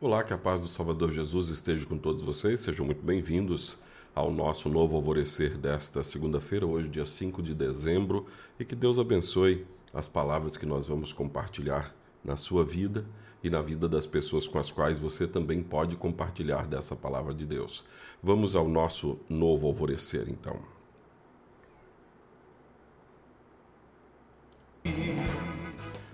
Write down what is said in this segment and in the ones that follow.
Olá, que a paz do Salvador Jesus esteja com todos vocês. Sejam muito bem-vindos ao nosso novo alvorecer desta segunda-feira, hoje, dia 5 de dezembro, e que Deus abençoe as palavras que nós vamos compartilhar na sua vida e na vida das pessoas com as quais você também pode compartilhar dessa palavra de Deus. Vamos ao nosso novo alvorecer, então.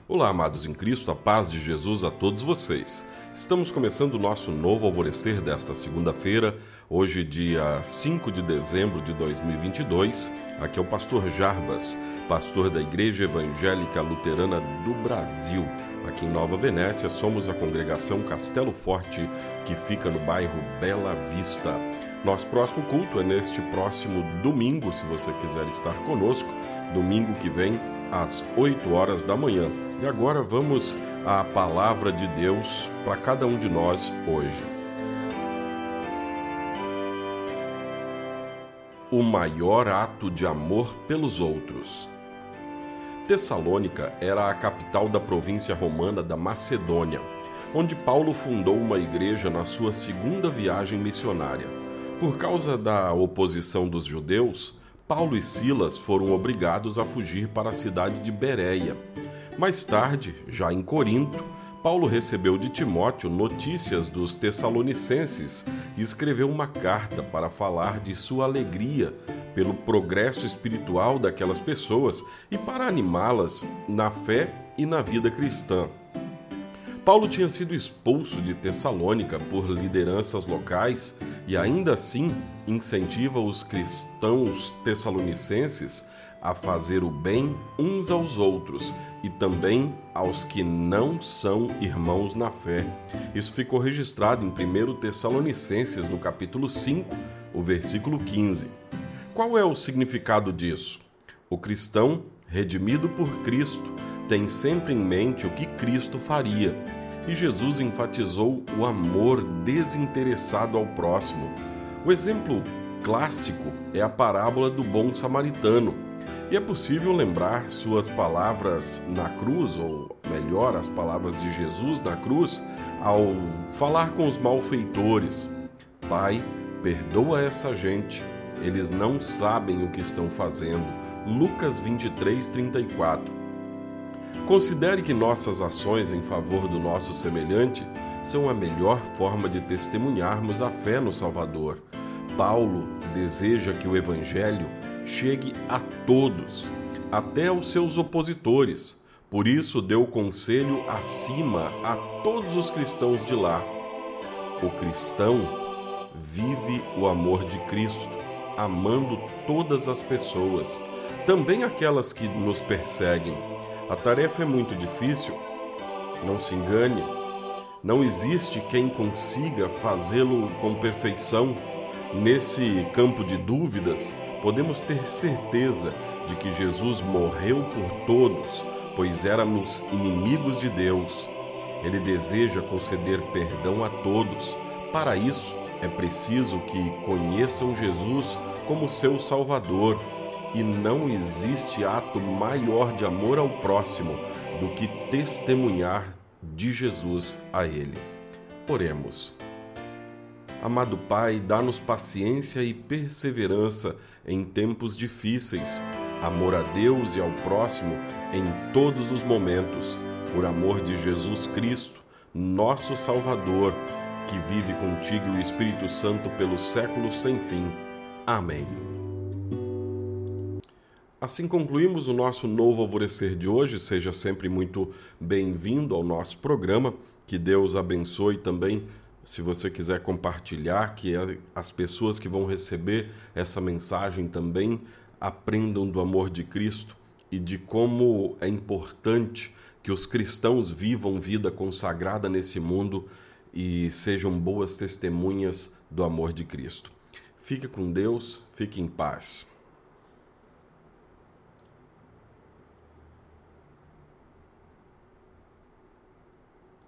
Olá, amados em Cristo, a paz de Jesus a todos vocês. Estamos começando o nosso novo alvorecer desta segunda-feira, hoje, dia 5 de dezembro de 2022. Aqui é o pastor Jarbas, pastor da Igreja Evangélica Luterana do Brasil. Aqui em Nova Venécia, somos a congregação Castelo Forte, que fica no bairro Bela Vista. Nosso próximo culto é neste próximo domingo, se você quiser estar conosco, domingo que vem, às 8 horas da manhã. E agora vamos a palavra de Deus para cada um de nós hoje. O maior ato de amor pelos outros. Tessalônica era a capital da província romana da Macedônia, onde Paulo fundou uma igreja na sua segunda viagem missionária. Por causa da oposição dos judeus, Paulo e Silas foram obrigados a fugir para a cidade de Bereia mais tarde, já em Corinto, Paulo recebeu de Timóteo notícias dos Tessalonicenses e escreveu uma carta para falar de sua alegria pelo progresso espiritual daquelas pessoas e para animá-las na fé e na vida cristã. Paulo tinha sido expulso de Tessalônica por lideranças locais e ainda assim incentiva os cristãos tessalonicenses a fazer o bem uns aos outros e também aos que não são irmãos na fé. Isso ficou registrado em 1 Tessalonicenses, no capítulo 5, o versículo 15. Qual é o significado disso? O cristão, redimido por Cristo, tem sempre em mente o que Cristo faria. E Jesus enfatizou o amor desinteressado ao próximo. O exemplo clássico é a parábola do bom samaritano e é possível lembrar suas palavras na cruz, ou melhor, as palavras de Jesus na cruz, ao falar com os malfeitores: Pai, perdoa essa gente, eles não sabem o que estão fazendo. Lucas 23, 34. Considere que nossas ações em favor do nosso semelhante são a melhor forma de testemunharmos a fé no Salvador. Paulo deseja que o Evangelho chegue a todos, até aos seus opositores. Por isso deu conselho acima a todos os cristãos de lá. O cristão vive o amor de Cristo, amando todas as pessoas, também aquelas que nos perseguem. A tarefa é muito difícil, não se engane. Não existe quem consiga fazê-lo com perfeição. Nesse campo de dúvidas, podemos ter certeza de que Jesus morreu por todos, pois éramos inimigos de Deus. Ele deseja conceder perdão a todos. Para isso, é preciso que conheçam Jesus como seu Salvador. E não existe ato maior de amor ao próximo do que testemunhar de Jesus a ele. Oremos. Amado Pai, dá-nos paciência e perseverança em tempos difíceis, amor a Deus e ao próximo em todos os momentos, por amor de Jesus Cristo, nosso Salvador, que vive contigo o Espírito Santo pelos séculos sem fim. Amém. Assim concluímos o nosso novo alvorecer de hoje. Seja sempre muito bem-vindo ao nosso programa. Que Deus abençoe também se você quiser compartilhar, que é as pessoas que vão receber essa mensagem também aprendam do amor de Cristo e de como é importante que os cristãos vivam vida consagrada nesse mundo e sejam boas testemunhas do amor de Cristo. Fique com Deus, fique em paz.